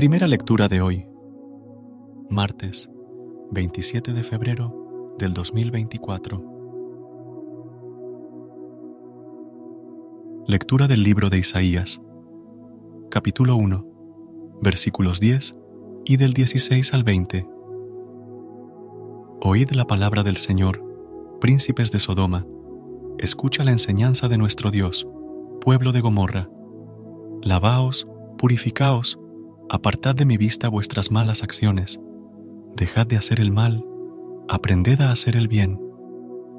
Primera lectura de hoy, martes 27 de febrero del 2024. Lectura del libro de Isaías, capítulo 1, versículos 10 y del 16 al 20. Oíd la palabra del Señor, príncipes de Sodoma, escucha la enseñanza de nuestro Dios, pueblo de Gomorra. Lavaos, purificaos, apartad de mi vista vuestras malas acciones, dejad de hacer el mal, aprended a hacer el bien,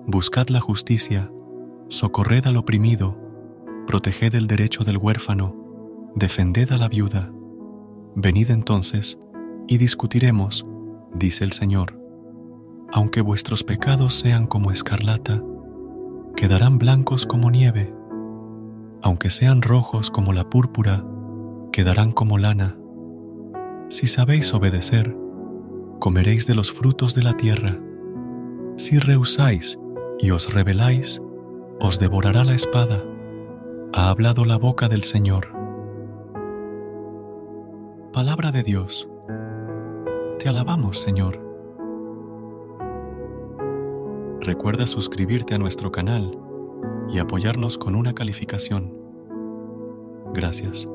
buscad la justicia, socorred al oprimido, proteged el derecho del huérfano, defended a la viuda. Venid entonces y discutiremos, dice el Señor. Aunque vuestros pecados sean como escarlata, quedarán blancos como nieve. Aunque sean rojos como la púrpura, quedarán como lana. Si sabéis obedecer, comeréis de los frutos de la tierra. Si rehusáis y os rebeláis, os devorará la espada. Ha hablado la boca del Señor. Palabra de Dios. Te alabamos, Señor. Recuerda suscribirte a nuestro canal y apoyarnos con una calificación. Gracias.